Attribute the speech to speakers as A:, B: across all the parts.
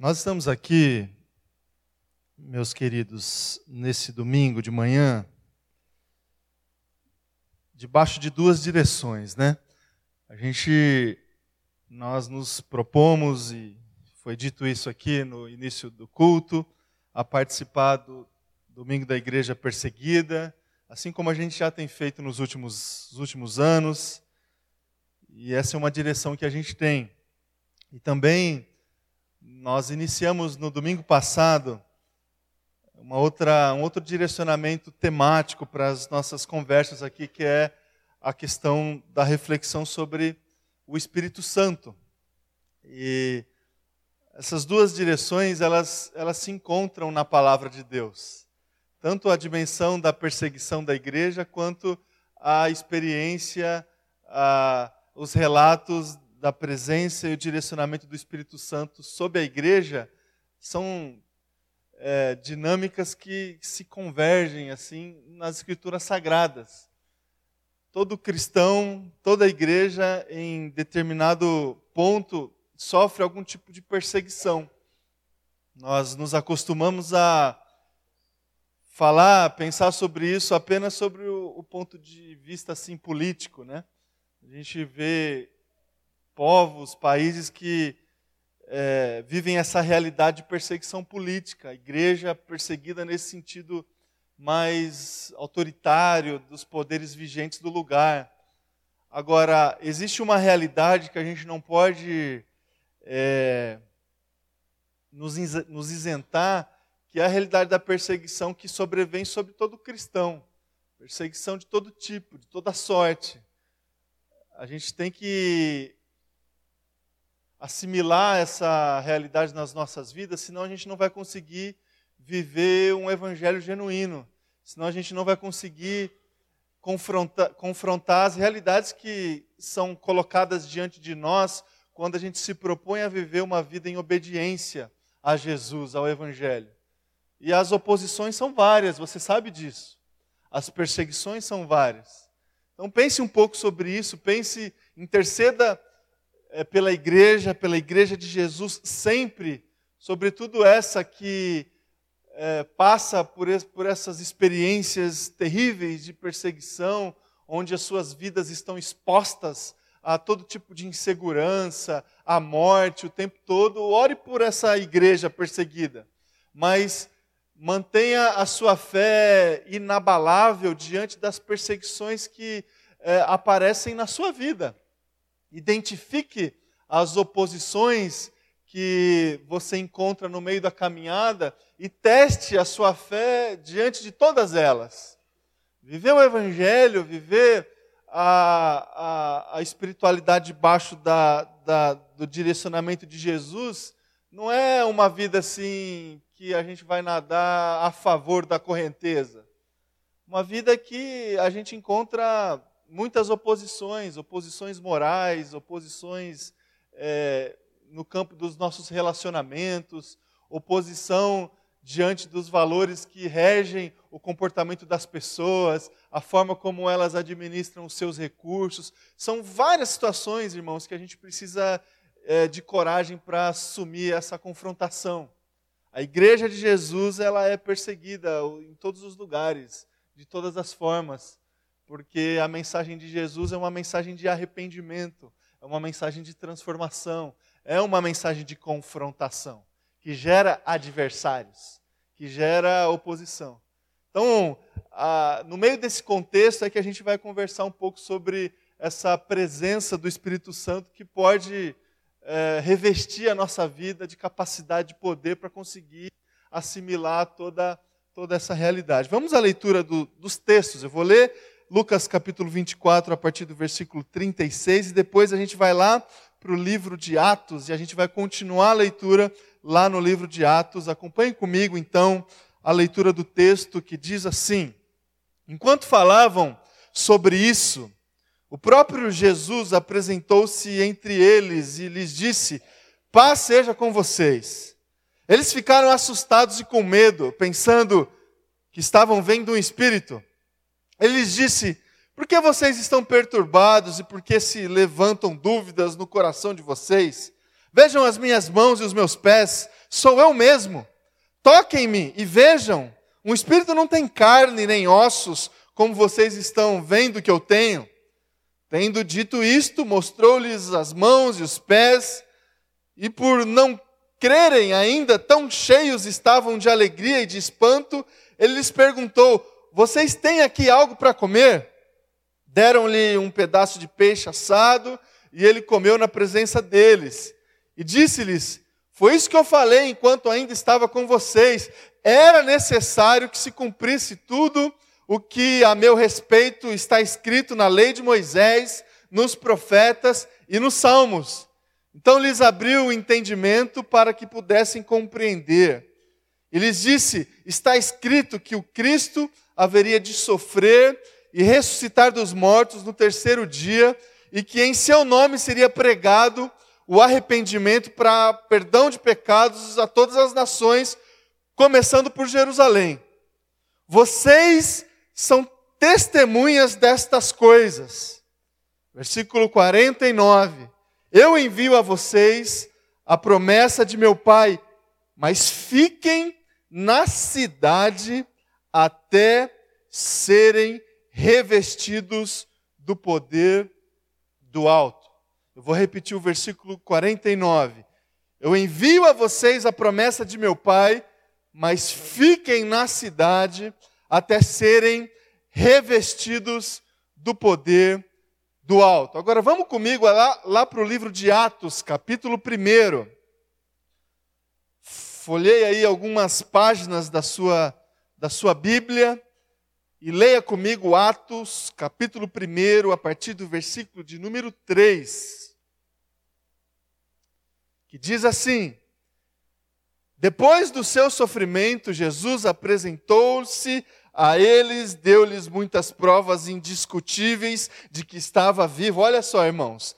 A: Nós estamos aqui, meus queridos, nesse domingo de manhã, debaixo de duas direções, né? A gente, nós nos propomos, e foi dito isso aqui no início do culto, a participar do Domingo da Igreja Perseguida, assim como a gente já tem feito nos últimos, últimos anos, e essa é uma direção que a gente tem. E também nós iniciamos no domingo passado uma outra, um outro direcionamento temático para as nossas conversas aqui, que é a questão da reflexão sobre o Espírito Santo. E essas duas direções, elas, elas se encontram na palavra de Deus. Tanto a dimensão da perseguição da igreja, quanto a experiência, a, os relatos da presença e o direcionamento do Espírito Santo sobre a igreja são é, dinâmicas que se convergem assim nas escrituras sagradas. Todo cristão, toda igreja, em determinado ponto, sofre algum tipo de perseguição. Nós nos acostumamos a falar, pensar sobre isso apenas sobre o, o ponto de vista assim político, né? A gente vê povos, países que é, vivem essa realidade de perseguição política, a igreja perseguida nesse sentido mais autoritário dos poderes vigentes do lugar. Agora, existe uma realidade que a gente não pode é, nos, nos isentar, que é a realidade da perseguição que sobrevém sobre todo cristão. Perseguição de todo tipo, de toda sorte. A gente tem que assimilar essa realidade nas nossas vidas, senão a gente não vai conseguir viver um evangelho genuíno, senão a gente não vai conseguir confrontar, confrontar as realidades que são colocadas diante de nós quando a gente se propõe a viver uma vida em obediência a Jesus, ao evangelho. E as oposições são várias, você sabe disso. As perseguições são várias. Então pense um pouco sobre isso, pense, interceda pela igreja, pela igreja de Jesus, sempre, sobretudo essa que é, passa por, por essas experiências terríveis de perseguição, onde as suas vidas estão expostas a todo tipo de insegurança, à morte o tempo todo. Ore por essa igreja perseguida, mas mantenha a sua fé inabalável diante das perseguições que é, aparecem na sua vida. Identifique as oposições que você encontra no meio da caminhada e teste a sua fé diante de todas elas. Viver o Evangelho, viver a, a, a espiritualidade debaixo da, da, do direcionamento de Jesus, não é uma vida assim que a gente vai nadar a favor da correnteza. Uma vida que a gente encontra muitas oposições, oposições morais, oposições é, no campo dos nossos relacionamentos, oposição diante dos valores que regem o comportamento das pessoas, a forma como elas administram os seus recursos. São várias situações, irmãos, que a gente precisa é, de coragem para assumir essa confrontação. A igreja de Jesus ela é perseguida em todos os lugares, de todas as formas porque a mensagem de Jesus é uma mensagem de arrependimento, é uma mensagem de transformação, é uma mensagem de confrontação, que gera adversários, que gera oposição. Então, no meio desse contexto é que a gente vai conversar um pouco sobre essa presença do Espírito Santo que pode é, revestir a nossa vida de capacidade de poder para conseguir assimilar toda, toda essa realidade. Vamos à leitura do, dos textos. Eu vou ler Lucas capítulo 24, a partir do versículo 36, e depois a gente vai lá para o livro de Atos e a gente vai continuar a leitura lá no livro de Atos. Acompanhe comigo então a leitura do texto que diz assim: Enquanto falavam sobre isso, o próprio Jesus apresentou-se entre eles e lhes disse: Paz seja com vocês. Eles ficaram assustados e com medo, pensando que estavam vendo um espírito. Ele lhes disse: Por que vocês estão perturbados e por que se levantam dúvidas no coração de vocês? Vejam as minhas mãos e os meus pés, Sou eu mesmo. Toquem-me e vejam. Um espírito não tem carne nem ossos, como vocês estão vendo que eu tenho. Tendo dito isto, mostrou-lhes as mãos e os pés, e por não crerem ainda, tão cheios estavam de alegria e de espanto, ele lhes perguntou: Vocês têm aqui algo para comer? Deram-lhe um pedaço de peixe assado e ele comeu na presença deles. E disse-lhes: Foi isso que eu falei enquanto ainda estava com vocês. Era necessário que se cumprisse tudo o que a meu respeito está escrito na lei de Moisés, nos profetas e nos salmos. Então lhes abriu o entendimento para que pudessem compreender. E lhes disse: Está escrito que o Cristo haveria de sofrer e ressuscitar dos mortos no terceiro dia, e que em seu nome seria pregado o arrependimento para perdão de pecados a todas as nações, começando por Jerusalém. Vocês são testemunhas destas coisas. Versículo 49. Eu envio a vocês a promessa de meu Pai, mas fiquem na cidade até serem revestidos do poder do alto. Eu vou repetir o versículo 49. Eu envio a vocês a promessa de meu Pai, mas fiquem na cidade até serem revestidos do poder do alto. Agora vamos comigo lá, lá para o livro de Atos, capítulo 1. Folhei aí algumas páginas da sua, da sua Bíblia. E leia comigo Atos, capítulo 1, a partir do versículo de número 3. Que diz assim: Depois do seu sofrimento, Jesus apresentou-se a eles, deu-lhes muitas provas indiscutíveis de que estava vivo. Olha só, irmãos,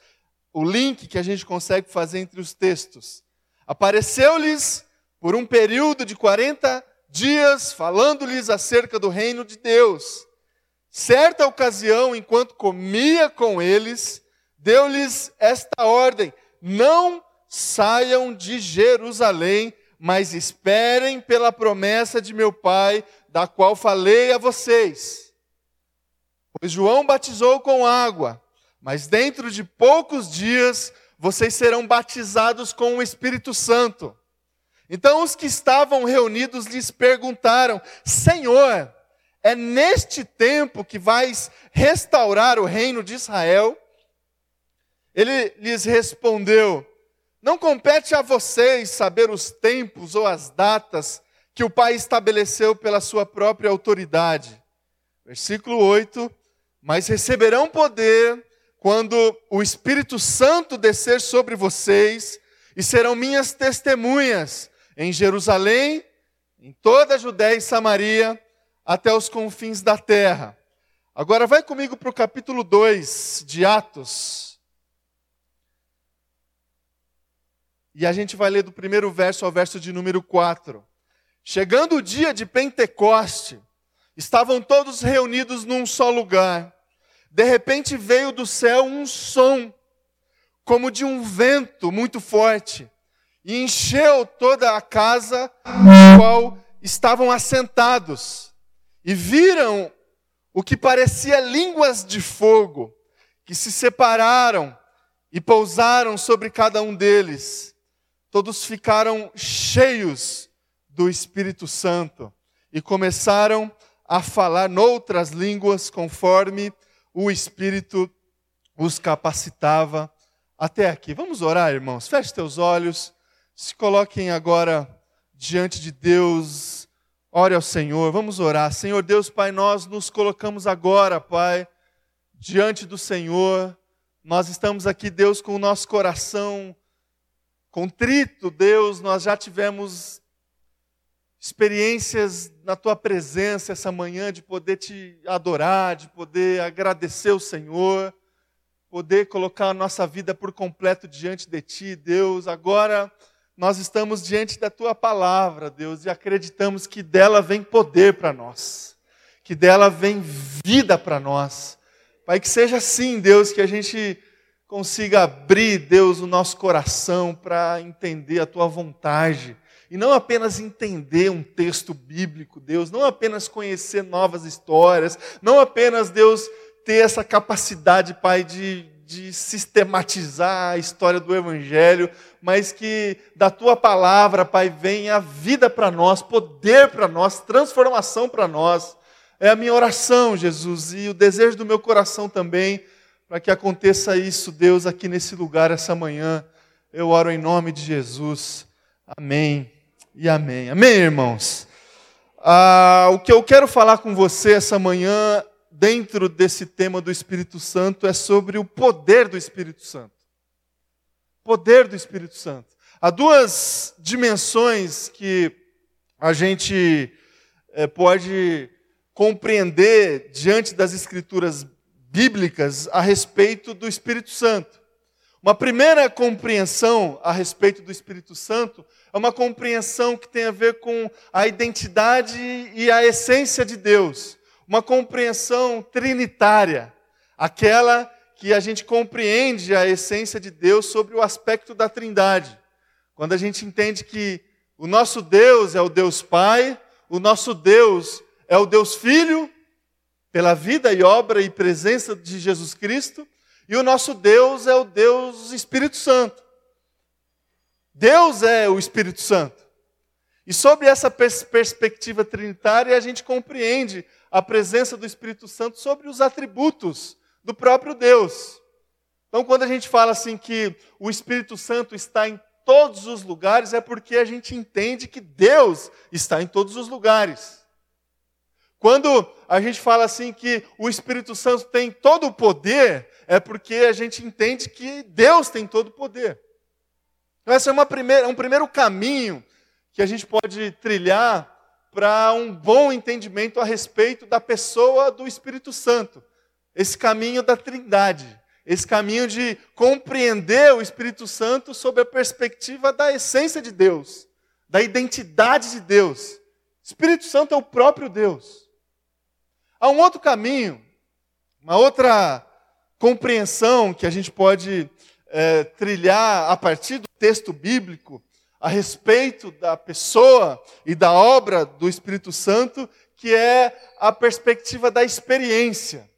A: o link que a gente consegue fazer entre os textos. Apareceu-lhes por um período de 40 dias falando-lhes acerca do reino de Deus. Certa ocasião, enquanto comia com eles, deu-lhes esta ordem: não saiam de Jerusalém, mas esperem pela promessa de meu Pai, da qual falei a vocês. Pois João batizou com água, mas dentro de poucos dias vocês serão batizados com o Espírito Santo. Então os que estavam reunidos lhes perguntaram: Senhor, é neste tempo que vais restaurar o reino de Israel? Ele lhes respondeu: Não compete a vocês saber os tempos ou as datas que o Pai estabeleceu pela sua própria autoridade. Versículo 8: Mas receberão poder quando o Espírito Santo descer sobre vocês, e serão minhas testemunhas em Jerusalém, em toda a Judéia e Samaria, até os confins da terra. Agora vai comigo para o capítulo 2 de Atos. E a gente vai ler do primeiro verso ao verso de número 4. Chegando o dia de Pentecoste, estavam todos reunidos num só lugar. De repente veio do céu um som, como de um vento muito forte e encheu toda a casa na qual estavam assentados. E viram o que parecia línguas de fogo, que se separaram e pousaram sobre cada um deles. Todos ficaram cheios do Espírito Santo e começaram a falar noutras línguas conforme o Espírito os capacitava até aqui. Vamos orar, irmãos. Feche teus olhos. Se coloquem agora diante de Deus, ore ao Senhor, vamos orar. Senhor Deus, Pai, nós nos colocamos agora, Pai, diante do Senhor. Nós estamos aqui, Deus, com o nosso coração contrito, Deus, nós já tivemos experiências na tua presença essa manhã de poder te adorar, de poder agradecer o Senhor, poder colocar a nossa vida por completo diante de ti, Deus. Agora nós estamos diante da tua palavra, Deus, e acreditamos que dela vem poder para nós, que dela vem vida para nós. Pai, que seja assim, Deus, que a gente consiga abrir, Deus, o nosso coração para entender a tua vontade, e não apenas entender um texto bíblico, Deus, não apenas conhecer novas histórias, não apenas, Deus, ter essa capacidade, Pai, de, de sistematizar a história do Evangelho, mas que da tua palavra, Pai, venha vida para nós, poder para nós, transformação para nós. É a minha oração, Jesus, e o desejo do meu coração também, para que aconteça isso, Deus, aqui nesse lugar essa manhã. Eu oro em nome de Jesus. Amém e amém. Amém, irmãos? Ah, o que eu quero falar com você essa manhã, dentro desse tema do Espírito Santo, é sobre o poder do Espírito Santo. Poder do Espírito Santo. Há duas dimensões que a gente é, pode compreender diante das Escrituras bíblicas a respeito do Espírito Santo. Uma primeira compreensão a respeito do Espírito Santo é uma compreensão que tem a ver com a identidade e a essência de Deus. Uma compreensão trinitária, aquela que a gente compreende a essência de Deus sobre o aspecto da Trindade. Quando a gente entende que o nosso Deus é o Deus Pai, o nosso Deus é o Deus Filho, pela vida e obra e presença de Jesus Cristo, e o nosso Deus é o Deus Espírito Santo. Deus é o Espírito Santo. E sobre essa pers perspectiva trinitária, a gente compreende a presença do Espírito Santo sobre os atributos do próprio Deus. Então, quando a gente fala assim que o Espírito Santo está em todos os lugares, é porque a gente entende que Deus está em todos os lugares. Quando a gente fala assim que o Espírito Santo tem todo o poder, é porque a gente entende que Deus tem todo o poder. Então, esse é uma primeira, um primeiro caminho que a gente pode trilhar para um bom entendimento a respeito da pessoa do Espírito Santo. Esse caminho da Trindade. Esse caminho de compreender o Espírito Santo sob a perspectiva da essência de Deus, da identidade de Deus. Espírito Santo é o próprio Deus. Há um outro caminho, uma outra compreensão que a gente pode é, trilhar a partir do texto bíblico a respeito da pessoa e da obra do Espírito Santo, que é a perspectiva da experiência,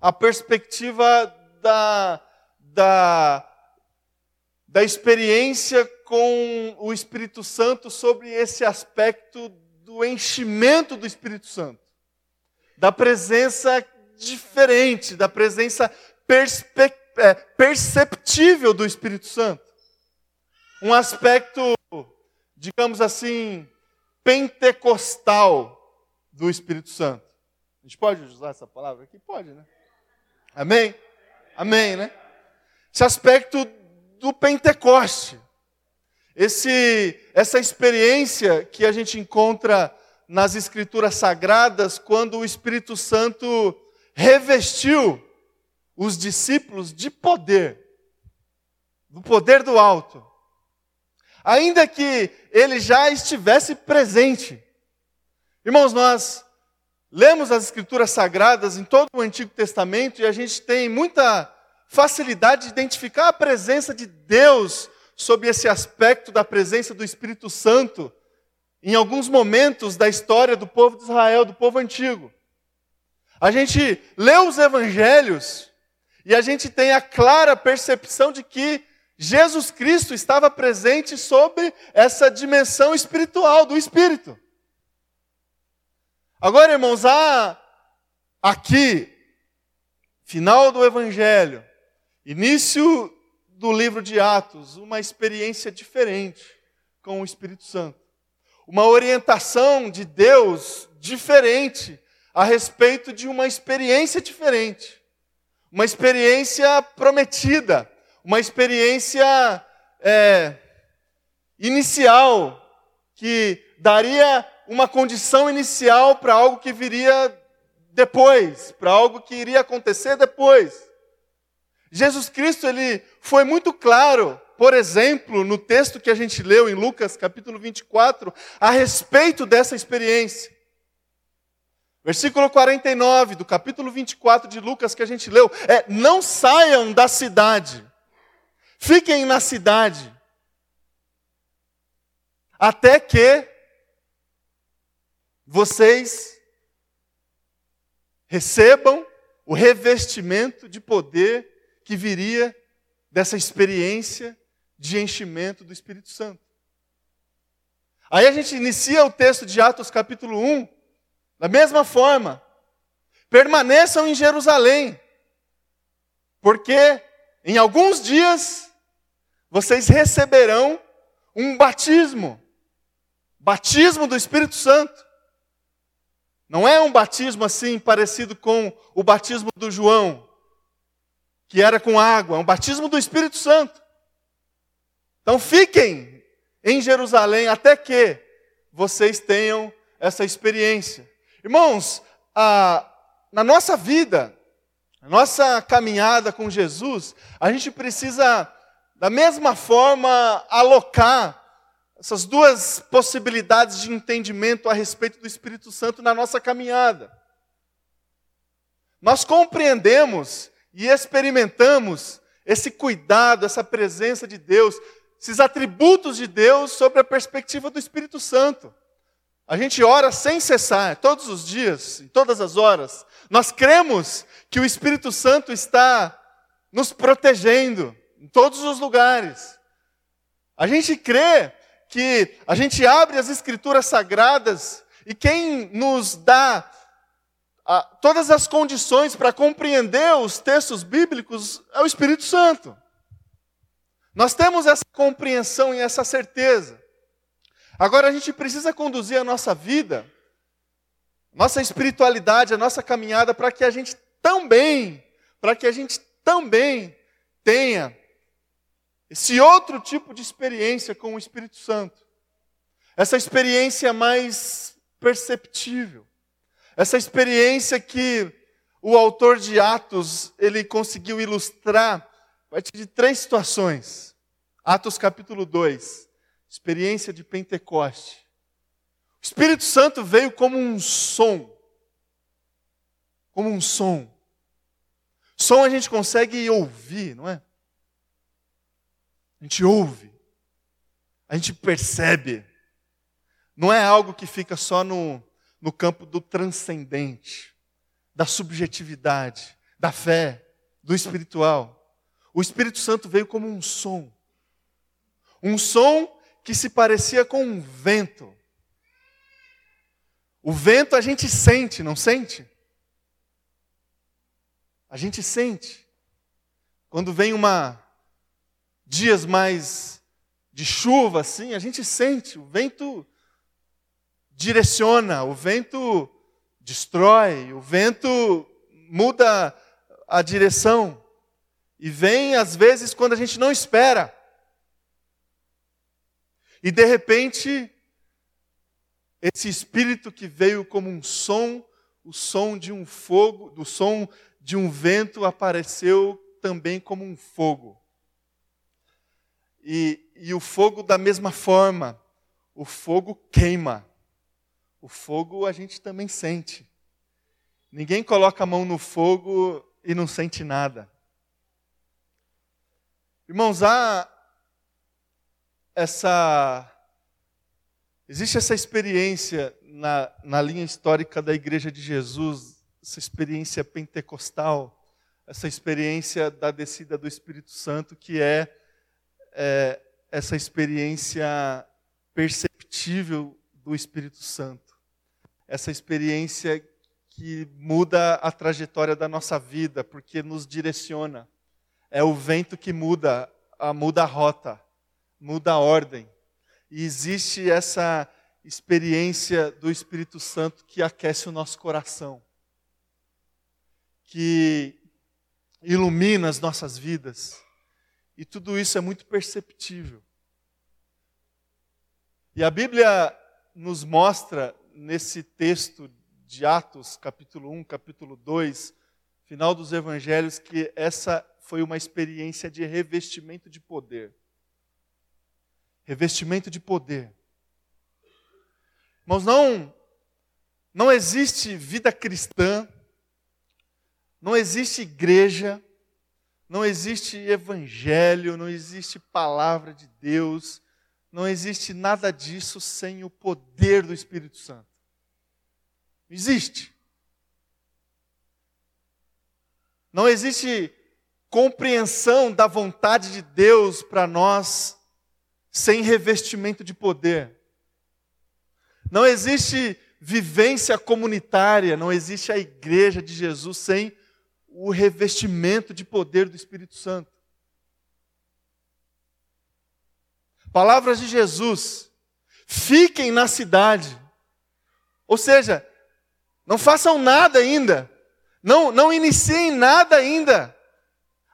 A: a perspectiva da, da, da experiência com o Espírito Santo sobre esse aspecto do enchimento do Espírito Santo, da presença diferente, da presença é, perceptível do Espírito Santo. Um aspecto, digamos assim, pentecostal do Espírito Santo. A gente pode usar essa palavra aqui? Pode, né? Amém? Amém, né? Esse aspecto do Pentecoste. Esse, essa experiência que a gente encontra nas Escrituras Sagradas, quando o Espírito Santo revestiu os discípulos de poder, do poder do alto. Ainda que ele já estivesse presente. Irmãos, nós lemos as Escrituras Sagradas em todo o Antigo Testamento e a gente tem muita facilidade de identificar a presença de Deus sob esse aspecto da presença do Espírito Santo em alguns momentos da história do povo de Israel, do povo antigo. A gente lê os evangelhos e a gente tem a clara percepção de que Jesus Cristo estava presente sobre essa dimensão espiritual do Espírito. Agora, irmãos, há aqui, final do Evangelho, início do livro de Atos, uma experiência diferente com o Espírito Santo. Uma orientação de Deus diferente a respeito de uma experiência diferente, uma experiência prometida, uma experiência é, inicial que daria uma condição inicial para algo que viria depois, para algo que iria acontecer depois. Jesus Cristo ele foi muito claro, por exemplo, no texto que a gente leu em Lucas capítulo 24, a respeito dessa experiência. Versículo 49 do capítulo 24 de Lucas que a gente leu é: Não saiam da cidade, fiquem na cidade, até que vocês recebam o revestimento de poder que viria dessa experiência de enchimento do Espírito Santo. Aí a gente inicia o texto de Atos capítulo 1, da mesma forma. Permaneçam em Jerusalém, porque em alguns dias vocês receberão um batismo batismo do Espírito Santo. Não é um batismo assim parecido com o batismo do João, que era com água, é um batismo do Espírito Santo. Então fiquem em Jerusalém até que vocês tenham essa experiência. Irmãos, a, na nossa vida, na nossa caminhada com Jesus, a gente precisa, da mesma forma, alocar essas duas possibilidades de entendimento a respeito do Espírito Santo na nossa caminhada. Nós compreendemos e experimentamos esse cuidado, essa presença de Deus, esses atributos de Deus sobre a perspectiva do Espírito Santo. A gente ora sem cessar, todos os dias, em todas as horas. Nós cremos que o Espírito Santo está nos protegendo em todos os lugares. A gente crê que a gente abre as escrituras sagradas e quem nos dá a, todas as condições para compreender os textos bíblicos é o Espírito Santo. Nós temos essa compreensão e essa certeza. Agora a gente precisa conduzir a nossa vida, nossa espiritualidade, a nossa caminhada para que a gente também, para que a gente também tenha esse outro tipo de experiência com o Espírito Santo. Essa experiência mais perceptível. Essa experiência que o autor de Atos, ele conseguiu ilustrar a partir de três situações. Atos capítulo 2, experiência de Pentecoste. O Espírito Santo veio como um som. Como um som. Som a gente consegue ouvir, não é? A gente ouve, a gente percebe. Não é algo que fica só no, no campo do transcendente, da subjetividade, da fé, do espiritual. O Espírito Santo veio como um som. Um som que se parecia com um vento. O vento a gente sente, não sente? A gente sente. Quando vem uma dias mais de chuva, assim, a gente sente, o vento direciona, o vento destrói, o vento muda a direção. E vem, às vezes, quando a gente não espera. E de repente, esse espírito que veio como um som, o som de um fogo, do som de um vento apareceu também como um fogo. E, e o fogo, da mesma forma, o fogo queima. O fogo a gente também sente. Ninguém coloca a mão no fogo e não sente nada. Irmãos, há essa. Existe essa experiência na, na linha histórica da Igreja de Jesus, essa experiência pentecostal, essa experiência da descida do Espírito Santo, que é é, essa experiência perceptível do Espírito Santo, essa experiência que muda a trajetória da nossa vida, porque nos direciona. É o vento que muda, a, muda a rota, muda a ordem. E existe essa experiência do Espírito Santo que aquece o nosso coração, que ilumina as nossas vidas e tudo isso é muito perceptível. E a Bíblia nos mostra nesse texto de Atos, capítulo 1, capítulo 2, final dos evangelhos, que essa foi uma experiência de revestimento de poder. Revestimento de poder. Mas não não existe vida cristã, não existe igreja não existe evangelho, não existe palavra de Deus, não existe nada disso sem o poder do Espírito Santo. Existe. Não existe compreensão da vontade de Deus para nós sem revestimento de poder. Não existe vivência comunitária, não existe a igreja de Jesus sem o revestimento de poder do Espírito Santo. Palavras de Jesus: fiquem na cidade. Ou seja, não façam nada ainda, não, não iniciem nada ainda,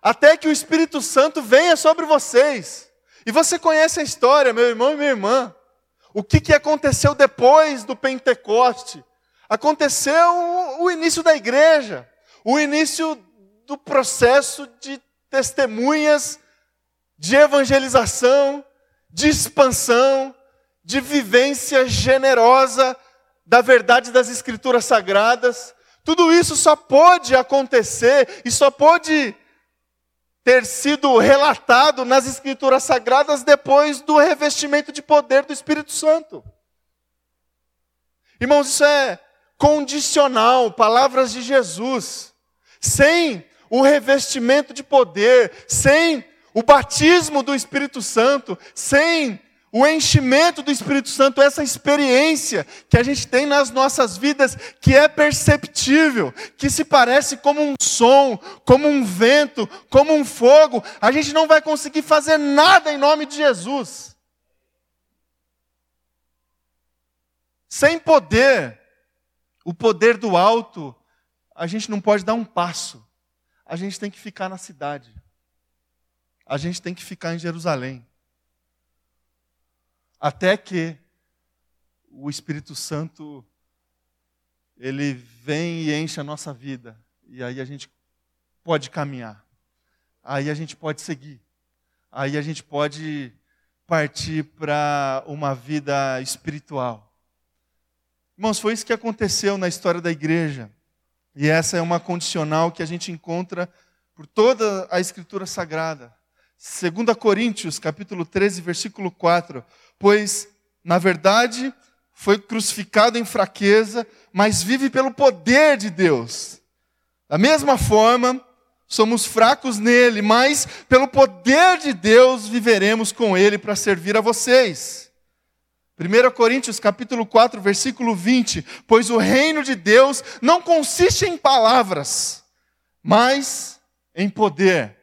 A: até que o Espírito Santo venha sobre vocês. E você conhece a história, meu irmão e minha irmã. O que, que aconteceu depois do Pentecoste? Aconteceu o início da igreja o início do processo de testemunhas, de evangelização, de expansão, de vivência generosa da verdade das Escrituras Sagradas. Tudo isso só pode acontecer e só pode ter sido relatado nas Escrituras Sagradas depois do revestimento de poder do Espírito Santo. Irmãos, isso é condicional, palavras de Jesus. Sem o revestimento de poder, sem o batismo do Espírito Santo, sem o enchimento do Espírito Santo, essa experiência que a gente tem nas nossas vidas, que é perceptível, que se parece como um som, como um vento, como um fogo, a gente não vai conseguir fazer nada em nome de Jesus. Sem poder, o poder do alto, a gente não pode dar um passo. A gente tem que ficar na cidade. A gente tem que ficar em Jerusalém. Até que o Espírito Santo ele vem e enche a nossa vida. E aí a gente pode caminhar. Aí a gente pode seguir. Aí a gente pode partir para uma vida espiritual. Irmãos, foi isso que aconteceu na história da igreja. E essa é uma condicional que a gente encontra por toda a escritura sagrada. 2 Coríntios, capítulo 13, versículo 4. Pois, na verdade, foi crucificado em fraqueza, mas vive pelo poder de Deus. Da mesma forma, somos fracos nele, mas pelo poder de Deus viveremos com ele para servir a vocês. 1 Coríntios capítulo 4, versículo 20, pois o reino de Deus não consiste em palavras, mas em poder.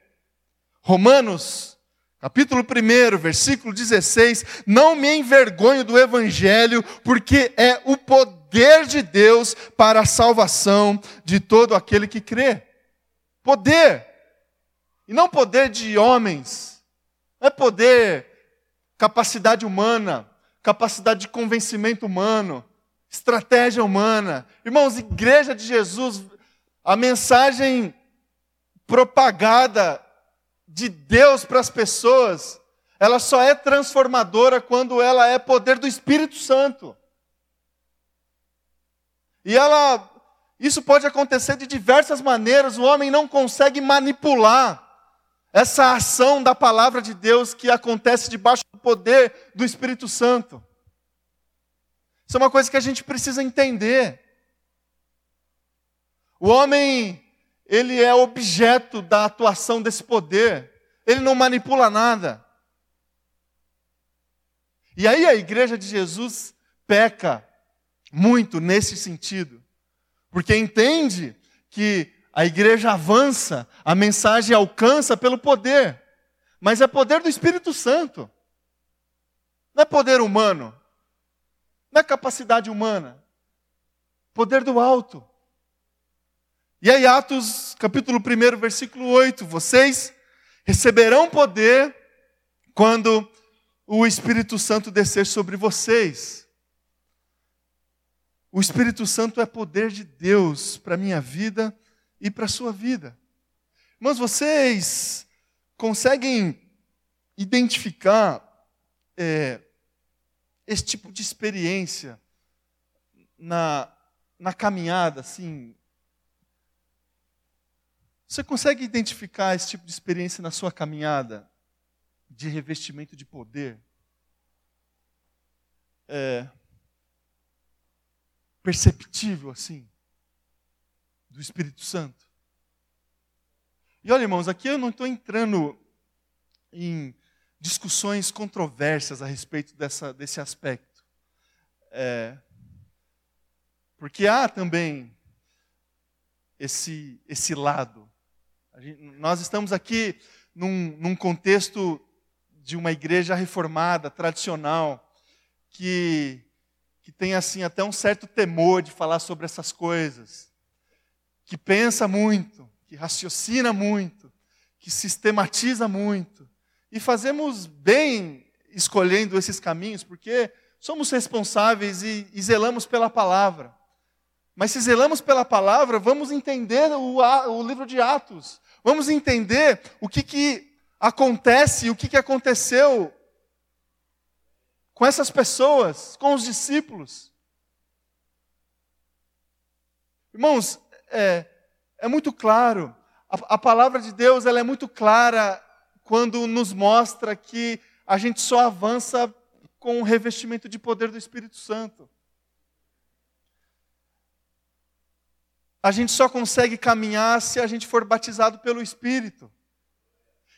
A: Romanos capítulo 1, versículo 16, não me envergonho do evangelho, porque é o poder de Deus para a salvação de todo aquele que crê. Poder. E não poder de homens. Não é poder, capacidade humana capacidade de convencimento humano, estratégia humana. Irmãos, igreja de Jesus, a mensagem propagada de Deus para as pessoas, ela só é transformadora quando ela é poder do Espírito Santo. E ela isso pode acontecer de diversas maneiras, o homem não consegue manipular essa ação da palavra de Deus que acontece debaixo do poder do Espírito Santo. Isso é uma coisa que a gente precisa entender. O homem, ele é objeto da atuação desse poder. Ele não manipula nada. E aí a igreja de Jesus peca muito nesse sentido. Porque entende que a igreja avança, a mensagem alcança pelo poder. Mas é poder do Espírito Santo. Não é poder humano. Não é capacidade humana. Poder do alto. E aí, Atos, capítulo 1, versículo 8: Vocês receberão poder quando o Espírito Santo descer sobre vocês. O Espírito Santo é poder de Deus para a minha vida e para a sua vida. Mas vocês conseguem identificar é, esse tipo de experiência na, na caminhada, assim? Você consegue identificar esse tipo de experiência na sua caminhada de revestimento de poder? é, perceptível assim do Espírito Santo. E olha, irmãos, aqui eu não estou entrando em discussões controversas a respeito dessa, desse aspecto. É, porque há também esse, esse lado. Gente, nós estamos aqui num, num contexto de uma igreja reformada, tradicional, que, que tem assim até um certo temor de falar sobre essas coisas, que pensa muito, que raciocina muito, que sistematiza muito. E fazemos bem escolhendo esses caminhos, porque somos responsáveis e, e zelamos pela palavra. Mas se zelamos pela palavra, vamos entender o, o livro de Atos. Vamos entender o que, que acontece, o que, que aconteceu com essas pessoas, com os discípulos. Irmãos, é, é muito claro, a, a palavra de Deus ela é muito clara quando nos mostra que a gente só avança com o revestimento de poder do Espírito Santo. A gente só consegue caminhar se a gente for batizado pelo Espírito.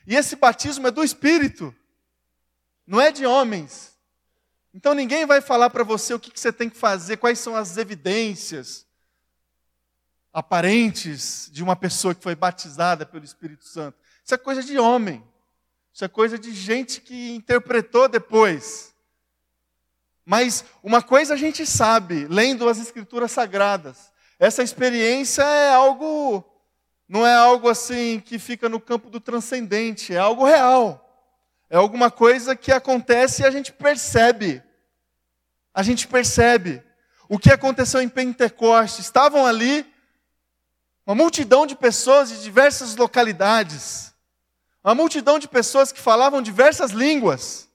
A: E esse batismo é do Espírito, não é de homens. Então ninguém vai falar para você o que, você tem que fazer, quais são as evidências aparentes de uma pessoa que foi batizada pelo Espírito Santo. Isso é coisa de homem. Isso é coisa de gente que interpretou depois. Mas uma coisa a gente sabe, lendo as Escrituras Sagradas, essa experiência é algo, não é algo assim que fica no campo do transcendente, é algo real. É alguma coisa que acontece e a gente percebe. A gente percebe. O que aconteceu em Pentecostes? Estavam ali uma multidão de pessoas de diversas localidades. Uma multidão de pessoas que falavam diversas línguas,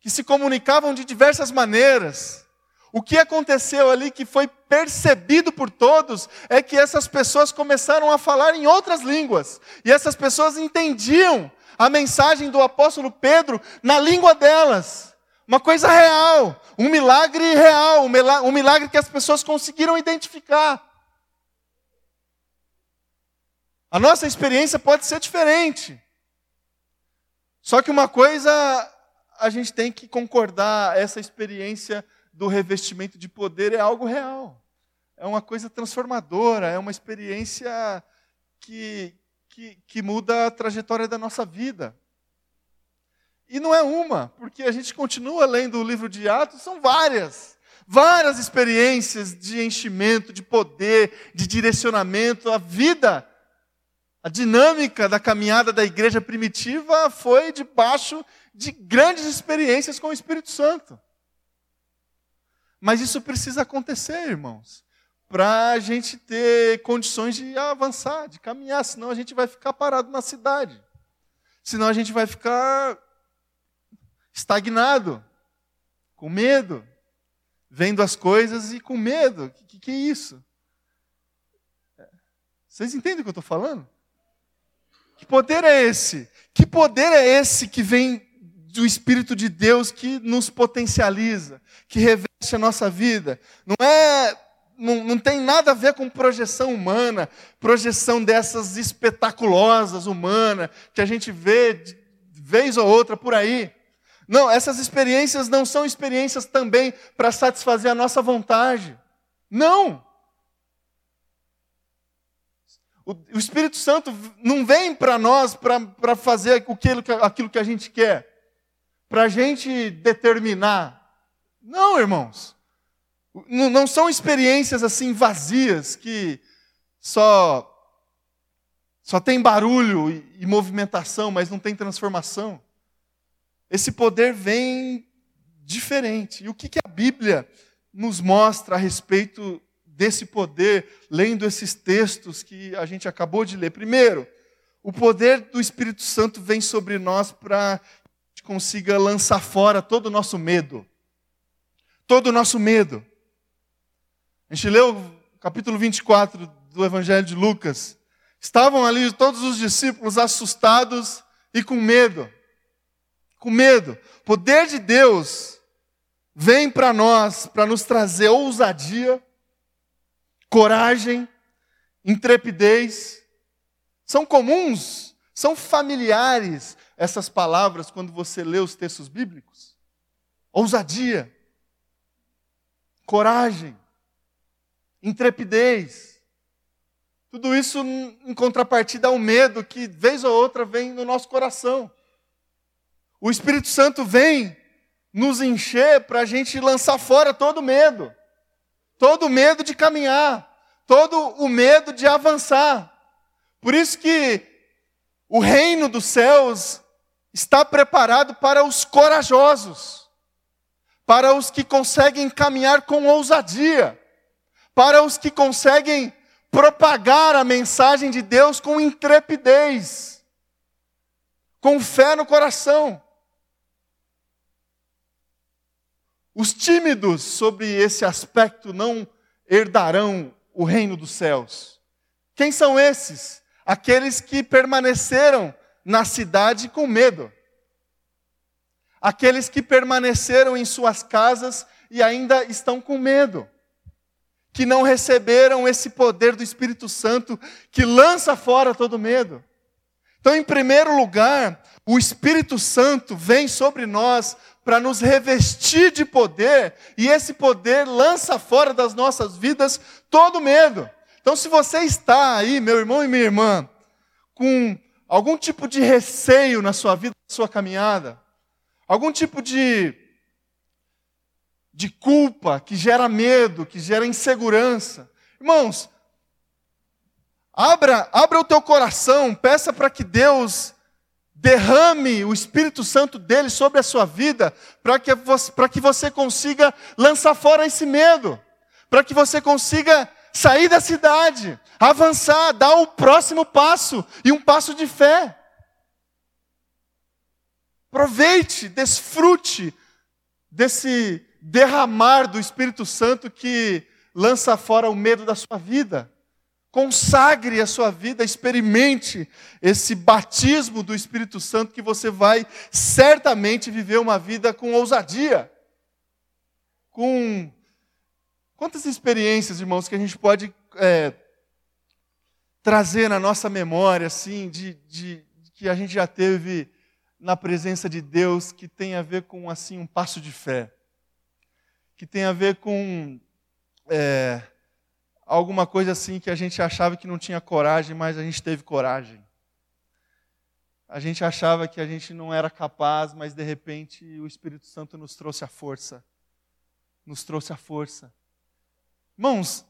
A: que se comunicavam de diversas maneiras. O que aconteceu ali que foi percebido por todos é que essas pessoas começaram a falar em outras línguas. E essas pessoas entendiam a mensagem do apóstolo Pedro na língua delas. Uma coisa real, um milagre real, um milagre que as pessoas conseguiram identificar. A nossa experiência pode ser diferente. Só que uma coisa a gente tem que concordar, essa experiência do revestimento de poder é algo real. É uma coisa transformadora, é uma experiência que, que, que muda a trajetória da nossa vida. E não é uma, porque a gente continua lendo o livro de Atos, são várias. Várias experiências de enchimento, de poder, de direcionamento. A vida, a dinâmica da caminhada da igreja primitiva foi debaixo de grandes experiências com o Espírito Santo. Mas isso precisa acontecer, irmãos, para a gente ter condições de avançar, de caminhar, senão a gente vai ficar parado na cidade. Senão a gente vai ficar estagnado, com medo, vendo as coisas e com medo. O que, que, é isso? Vocês entendem o que eu estou falando? Que poder é esse? Que poder é esse que vem do Espírito de Deus que nos potencializa, que reveste a nossa vida. Não é, não, não tem nada a ver com projeção humana, projeção dessas espetaculosas humana que a gente vê de vez ou outra por aí. Não, essas experiências não são experiências também para satisfazer a nossa vontade. Não. O Espírito Santo não vem para nós para fazer aquilo aquilo que a gente quer para a gente determinar. Não, irmãos. Não são experiências assim vazias que só só tem barulho e, movimentação, mas não tem transformação. Esse poder vem diferente. E o que, que a Bíblia nos mostra a respeito desse poder, lendo esses textos que a gente acabou de ler? Primeiro, o poder do Espírito Santo vem sobre nós para consiga lançar fora todo o nosso medo. Todo o nosso medo. A gente leu o capítulo 24 do Evangelho de Lucas. Estavam ali todos os discípulos assustados e com medo. Com medo. O poder de Deus vem para nós para nos trazer ousadia, coragem, intrepidez. São comuns, são familiares essas palavras quando você lê os textos bíblicos? Ousadia, coragem, intrepidez. Tudo isso em contrapartida ao medo que, vez ou outra, vem no nosso coração. O Espírito Santo vem nos encher para a gente lançar fora todo medo, todo medo de caminhar, todo o medo de avançar. Por isso que o reino dos céus está preparado para os corajosos, para os que conseguem caminhar com ousadia, para os que conseguem propagar a mensagem de Deus com intrepidez, com fé no coração. Os tímidos sobre esse aspecto não herdarão o reino dos céus. Quem são esses? Aqueles que permaneceram na cidade com medo. Aqueles que permaneceram em suas casas e ainda estão com medo. Que não receberam esse poder do Espírito Santo que lança fora todo medo. Então, em primeiro lugar, o Espírito Santo vem sobre nós para nos revestir de poder, e esse poder lança fora das nossas vidas todo medo. Então, se você está aí, meu irmão e minha irmã, com algum tipo de receio na sua vida, na sua caminhada, algum tipo de, de culpa que gera medo, que gera insegurança, irmãos, abra, abra o teu coração, peça para que Deus derrame o Espírito Santo dele sobre a sua vida, para que, você, que você consiga lançar fora esse medo, para que você consiga sair da cidade, avançar, dar o próximo passo e um passo de fé. Aproveite, desfrute desse derramar do Espírito Santo que lança fora o medo da sua vida. Consagre a sua vida, experimente esse batismo do Espírito Santo que você vai certamente viver uma vida com ousadia. Com quantas experiências, irmãos, que a gente pode é, trazer na nossa memória, assim, de, de, que a gente já teve na presença de Deus, que tem a ver com assim um passo de fé, que tem a ver com é, alguma coisa assim que a gente achava que não tinha coragem, mas a gente teve coragem. A gente achava que a gente não era capaz, mas de repente o Espírito Santo nos trouxe a força. Nos trouxe a força. Irmãos,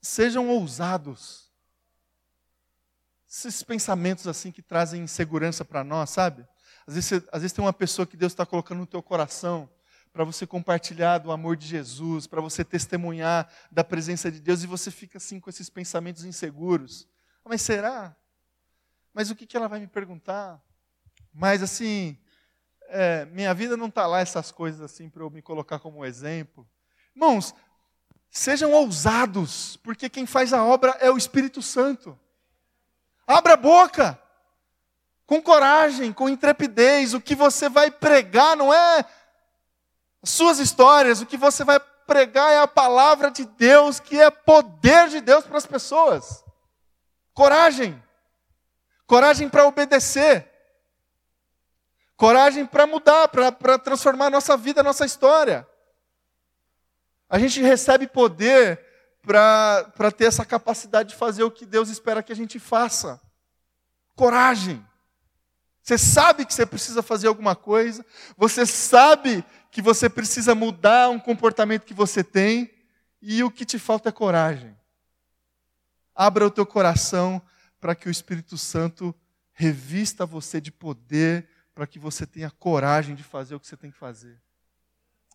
A: sejam ousados. Esses pensamentos assim que trazem insegurança para nós, sabe? Às vezes, às vezes tem uma pessoa que Deus está colocando no teu coração para você compartilhar do amor de Jesus, para você testemunhar da presença de Deus, e você fica assim com esses pensamentos inseguros. Ah, mas será? Mas o que, que ela vai me perguntar? Mas assim, é, minha vida não está lá essas coisas assim para eu me colocar como exemplo. Irmãos, sejam ousados, porque quem faz a obra é o Espírito Santo. Abra a boca, com coragem, com intrepidez. O que você vai pregar não é suas histórias, o que você vai pregar é a palavra de Deus, que é poder de Deus para as pessoas. Coragem. Coragem para obedecer. Coragem para mudar, para transformar a nossa vida, a nossa história. A gente recebe poder para ter essa capacidade de fazer o que Deus espera que a gente faça. Coragem. Você sabe que você precisa fazer alguma coisa, você sabe que você precisa mudar um comportamento que você tem e o que te falta é coragem. Abra o teu coração para que o Espírito Santo revista você de poder, para que você tenha coragem de fazer o que você tem que fazer.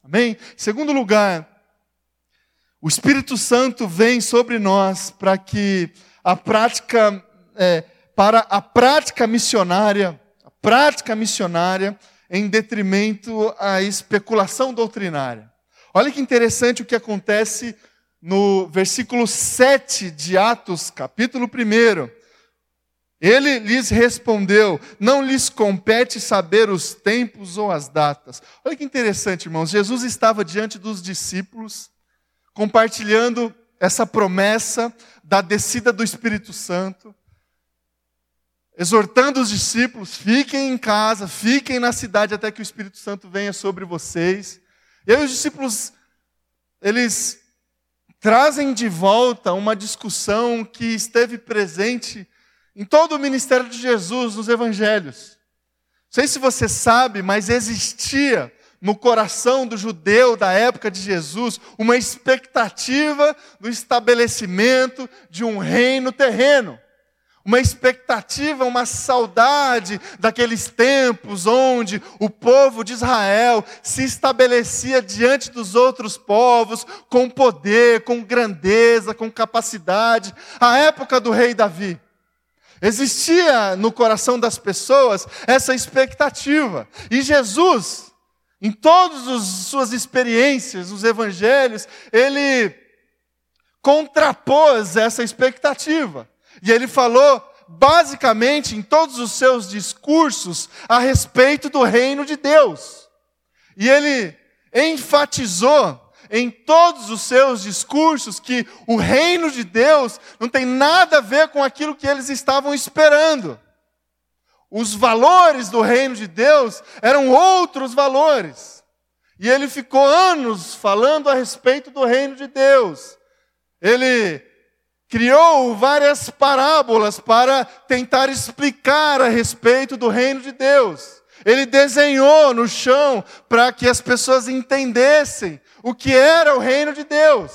A: Amém? Segundo lugar, o Espírito Santo vem sobre nós para que a prática, é, para a prática missionária, a prática missionária em detrimento à especulação doutrinária. Olha que interessante o que acontece no versículo 7 de Atos, capítulo 1. Ele lhes respondeu: Não lhes compete saber os tempos ou as datas. Olha que interessante, irmãos. Jesus estava diante dos discípulos, compartilhando essa promessa da descida do Espírito Santo, exortando os discípulos: fiquem em casa, fiquem na cidade até que o Espírito Santo venha sobre vocês. E aí os discípulos, eles trazem de volta uma discussão que esteve presente em todo o ministério de Jesus, nos evangelhos. Não sei se você sabe, mas existia no coração do judeu da época de Jesus uma expectativa do estabelecimento de um reino terreno. Uma expectativa, uma saudade daqueles tempos onde o povo de Israel se estabelecia diante dos outros povos com poder, com grandeza, com capacidade. A época do rei Davi. Existia no coração das pessoas essa expectativa. E Jesus, em todas as suas experiências, os evangelhos, ele contrapôs essa expectativa. E ele falou, basicamente, em todos os seus discursos, a respeito do reino de Deus. E ele enfatizou em todos os seus discursos que o reino de Deus não tem nada a ver com aquilo que eles estavam esperando. Os valores do reino de Deus eram outros valores. E ele ficou anos falando a respeito do reino de Deus. Ele criou várias parábolas para tentar explicar a respeito do reino de Deus. Ele desenhou no chão para que as pessoas entendessem o que era o reino de Deus.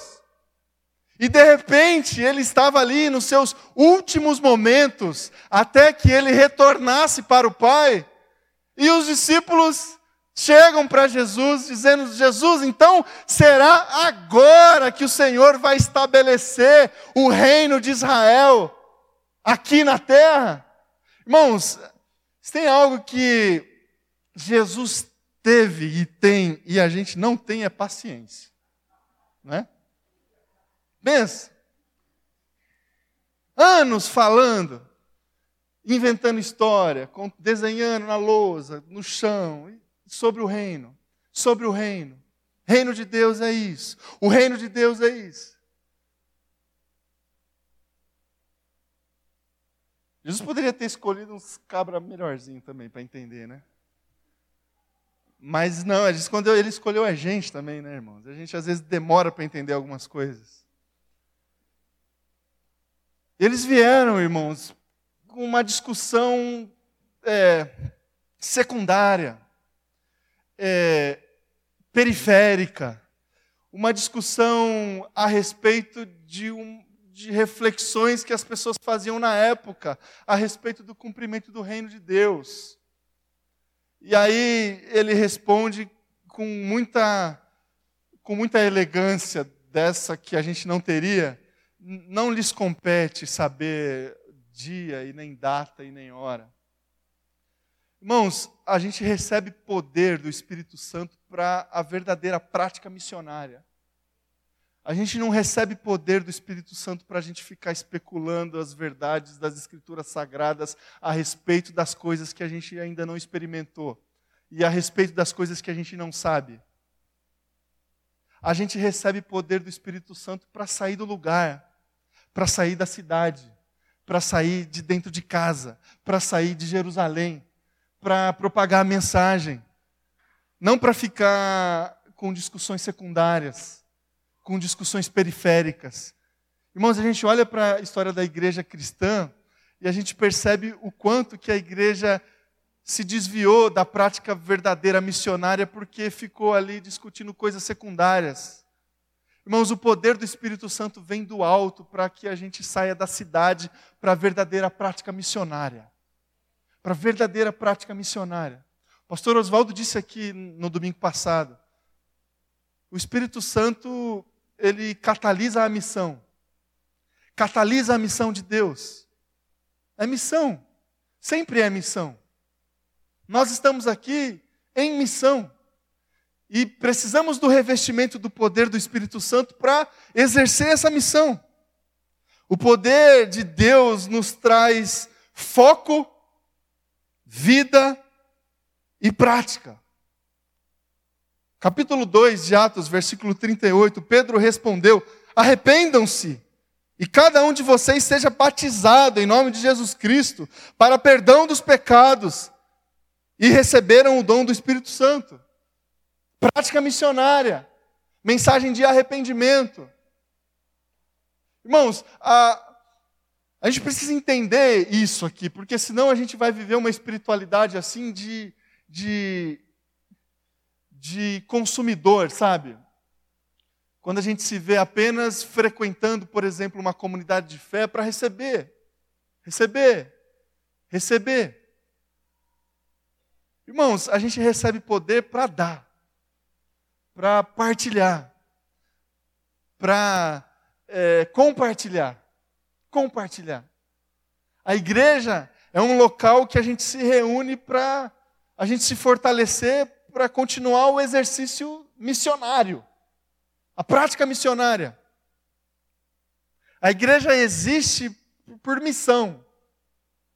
A: E de repente ele estava ali nos seus últimos momentos, até que ele retornasse para o Pai. E os discípulos chegam para Jesus dizendo: Jesus, então será agora que o Senhor vai estabelecer o reino de Israel aqui na terra? Irmãos, tem algo que Jesus teve e tem e a gente não tem é paciência. Né? Pensa. Anos falando, inventando história, desenhando na lousa, no chão, sobre o reino, sobre o reino. Reino de Deus é isso. O reino de Deus é isso. Jesus poderia ter escolhido uns cabra melhorzinho também para entender, né? Mas não, ele escolheu, ele escolheu a gente também, né, irmãos? A gente às vezes demora para entender algumas coisas. Eles vieram, irmãos, com uma discussão é, secundária, é, periférica, uma discussão a respeito de, um, de reflexões que as pessoas faziam na época a respeito do cumprimento do reino de Deus. E aí ele responde com muita, com muita elegância dessa que a gente não teria. Não lhes compete saber dia e nem data e nem hora. Irmãos, a gente recebe poder do Espírito Santo para a verdadeira prática missionária. A gente não recebe poder do Espírito Santo para a gente ficar especulando as verdades das Escrituras Sagradas a respeito das coisas que a gente ainda não experimentou e a respeito das coisas que a gente não sabe. A gente recebe poder do Espírito Santo para sair do lugar, para sair da cidade, para sair de dentro de casa, para sair de Jerusalém, para propagar a mensagem, não para ficar com discussões secundárias com discussões periféricas. Irmãos, a gente olha para a história da igreja cristã e a gente percebe o quanto que a igreja se desviou da prática verdadeira missionária porque ficou ali discutindo coisas secundárias. Irmãos, o poder do Espírito Santo vem do alto para que a gente saia da cidade para a verdadeira prática missionária. Para a verdadeira prática missionária. O pastor Oswaldo disse aqui no domingo passado: o Espírito Santo ele catalisa a missão. Catalisa a missão de Deus. É missão. Sempre é missão. Nós estamos aqui em missão. E precisamos do revestimento do poder do Espírito Santo para exercer essa missão. O poder de Deus nos traz foco, vida e prática. Capítulo 2 de Atos, versículo 38, Pedro respondeu: Arrependam-se e cada um de vocês seja batizado em nome de Jesus Cristo para perdão dos pecados e receberam o dom do Espírito Santo. Prática missionária, mensagem de arrependimento. Irmãos, a, a gente precisa entender isso aqui, porque senão a gente vai viver uma espiritualidade assim de, de, de consumidor, sabe? Quando a gente se vê apenas frequentando, por exemplo, uma comunidade de fé para receber, receber, receber. Irmãos, a gente recebe poder para dar, para partilhar, para é, compartilhar. Compartilhar. A igreja é um local que a gente se reúne para a gente se fortalecer para continuar o exercício missionário, a prática missionária. A igreja existe por missão,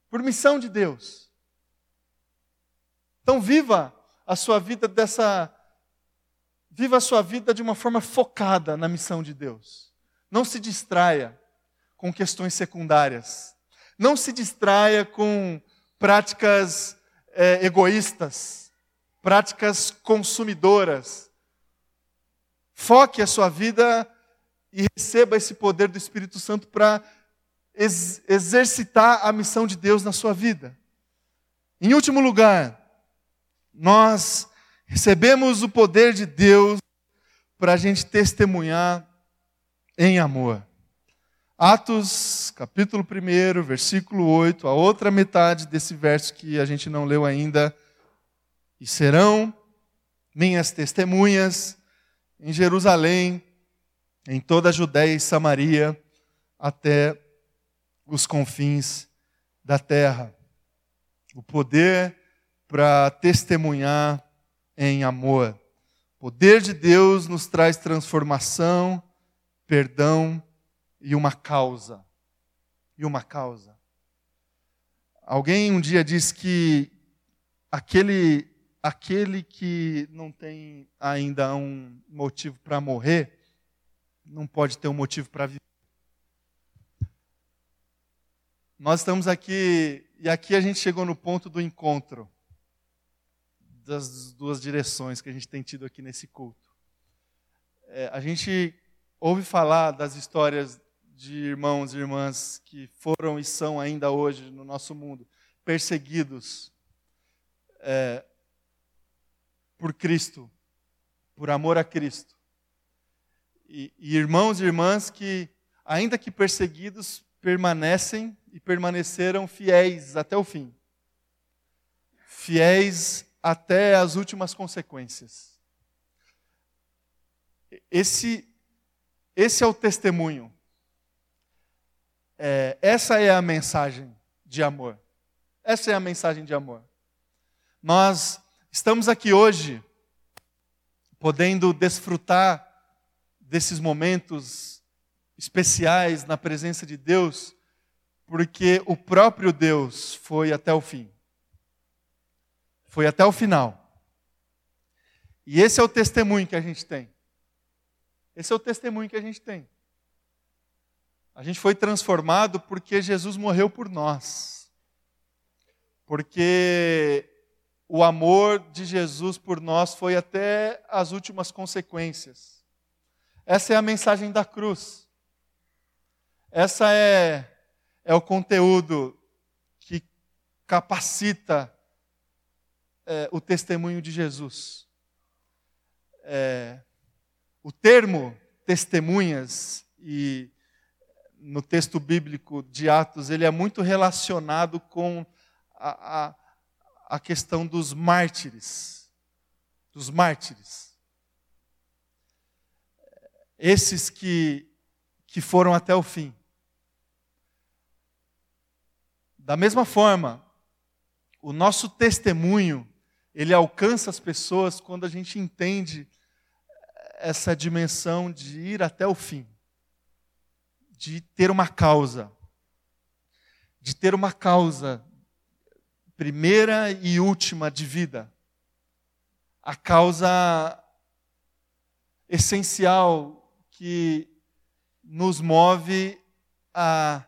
A: por missão de Deus. Então viva a sua vida dessa viva a sua vida de uma forma focada na missão de Deus. Não se distraia com questões secundárias. Não se distraia com práticas é, egoístas, práticas consumidoras. Foque a sua vida e receba esse poder do Espírito Santo para ex exercitar a missão de Deus na sua vida. Em último lugar, nós recebemos o poder de Deus para a gente testemunhar em amor. Atos, capítulo 1, versículo 8, a outra metade desse verso que a gente não leu ainda. E serão minhas testemunhas em Jerusalém, em toda a Judéia e Samaria, até os confins da terra. O poder para testemunhar em amor. O poder de Deus nos traz transformação, perdão e uma causa. E uma causa. Alguém um dia disse que aquele aquele que não tem ainda um motivo para morrer não pode ter um motivo para viver. Nós estamos aqui e aqui a gente chegou no ponto do encontro das duas direções que a gente tem tido aqui nesse culto. É, a gente ouve falar das histórias de irmãos e irmãs que foram e são ainda hoje no nosso mundo perseguidos é, por Cristo, por amor a Cristo. E, e irmãos e irmãs que, ainda que perseguidos, permanecem e permaneceram fiéis até o fim. Fiéis até as últimas consequências. Esse, esse é o testemunho. É, essa é a mensagem de amor. Essa é a mensagem de amor. Nós estamos aqui hoje podendo desfrutar desses momentos especiais na presença de Deus, porque o próprio Deus foi até o fim. Foi até o final. E esse é o testemunho que a gente tem. Esse é o testemunho que a gente tem. A gente foi transformado porque Jesus morreu por nós. Porque o amor de Jesus por nós foi até as últimas consequências. Essa é a mensagem da cruz. Essa é, é o conteúdo que capacita é, o testemunho de Jesus. É, o termo testemunhas e no texto bíblico de Atos ele é muito relacionado com a, a, a questão dos mártires, dos mártires, esses que que foram até o fim. Da mesma forma, o nosso testemunho ele alcança as pessoas quando a gente entende essa dimensão de ir até o fim, de ter uma causa, de ter uma causa primeira e última de vida. A causa essencial que nos move a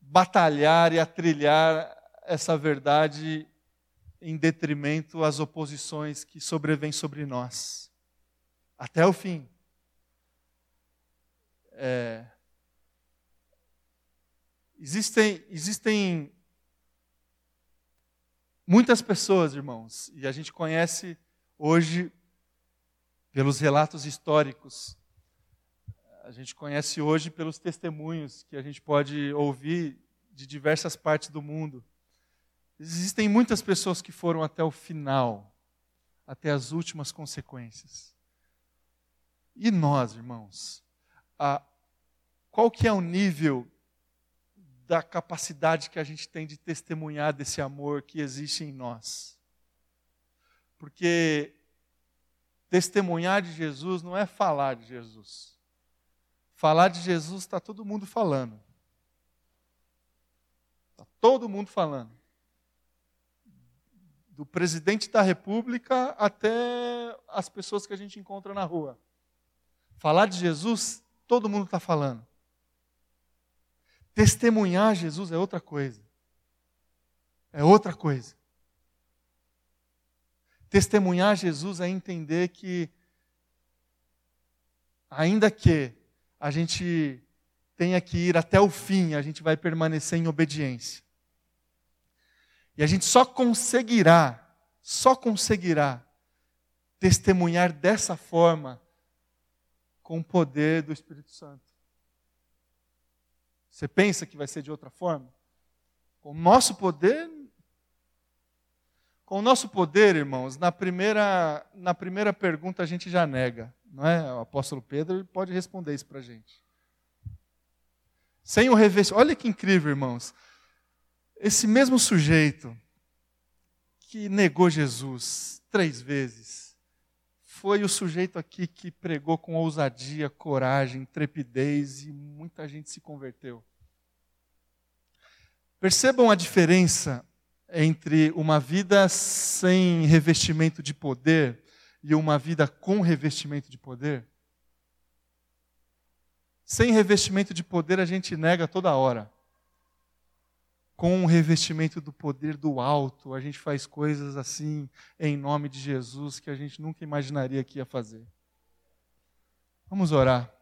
A: batalhar e a trilhar essa verdade em detrimento às oposições que sobrevêm sobre nós. Até o fim. É, existem, existem muitas pessoas, irmãos, e a gente conhece hoje pelos relatos históricos, a gente conhece hoje pelos testemunhos que a gente pode ouvir de diversas partes do mundo. Existem muitas pessoas que foram até o final, até as últimas consequências. E nós, irmãos, a, qual que é o nível da capacidade que a gente tem de testemunhar desse amor que existe em nós? Porque Testemunhar de Jesus não é falar de Jesus. Falar de Jesus está todo mundo falando. Está todo mundo falando. Do presidente da República até as pessoas que a gente encontra na rua. Falar de Jesus, todo mundo está falando. Testemunhar Jesus é outra coisa. É outra coisa. Testemunhar Jesus é entender que, ainda que a gente tenha que ir até o fim, a gente vai permanecer em obediência. E a gente só conseguirá, só conseguirá testemunhar dessa forma com o poder do Espírito Santo. Você pensa que vai ser de outra forma? Com o nosso poder, com o nosso poder, irmãos, na primeira, na primeira pergunta a gente já nega, não é? O apóstolo Pedro pode responder isso para a gente. Sem o revestimento. Olha que incrível, irmãos. Esse mesmo sujeito que negou Jesus três vezes foi o sujeito aqui que pregou com ousadia, coragem, trepidez e muita gente se converteu. Percebam a diferença entre uma vida sem revestimento de poder e uma vida com revestimento de poder? Sem revestimento de poder a gente nega toda hora. Com o revestimento do poder do alto, a gente faz coisas assim em nome de Jesus que a gente nunca imaginaria que ia fazer. Vamos orar.